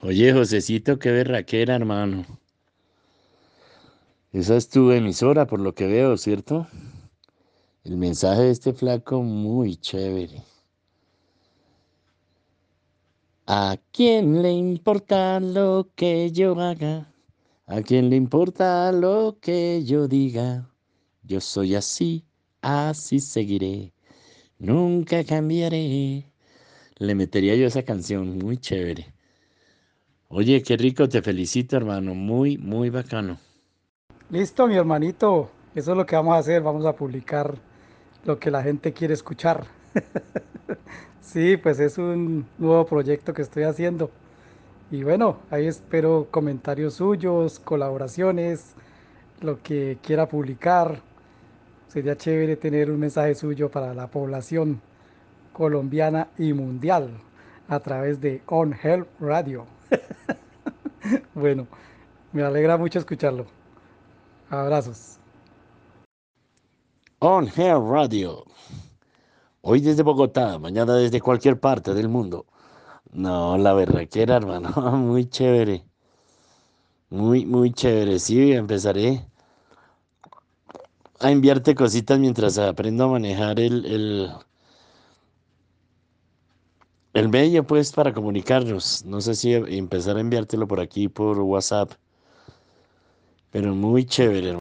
Oye, Josecito, qué berraquera, hermano. Esa es tu emisora, por lo que veo, ¿cierto? El mensaje de este flaco muy chévere. ¿A quién le importa lo que yo haga? ¿A quién le importa lo que yo diga? Yo soy así, así seguiré. Nunca cambiaré. Le metería yo esa canción, muy chévere. Oye, qué rico, te felicito, hermano. Muy, muy bacano. Listo, mi hermanito. Eso es lo que vamos a hacer. Vamos a publicar lo que la gente quiere escuchar. sí, pues es un nuevo proyecto que estoy haciendo. Y bueno, ahí espero comentarios suyos, colaboraciones, lo que quiera publicar. Sería chévere tener un mensaje suyo para la población colombiana y mundial a través de On Health Radio. bueno, me alegra mucho escucharlo. Abrazos. On Hair Radio. Hoy desde Bogotá, mañana desde cualquier parte del mundo. No, la berraquera, hermano, muy chévere. Muy, muy chévere. Sí, empezaré a enviarte cositas mientras aprendo a manejar el, el, el medio, pues, para comunicarnos. No sé si empezar a enviártelo por aquí, por WhatsApp. Pero muy chévere.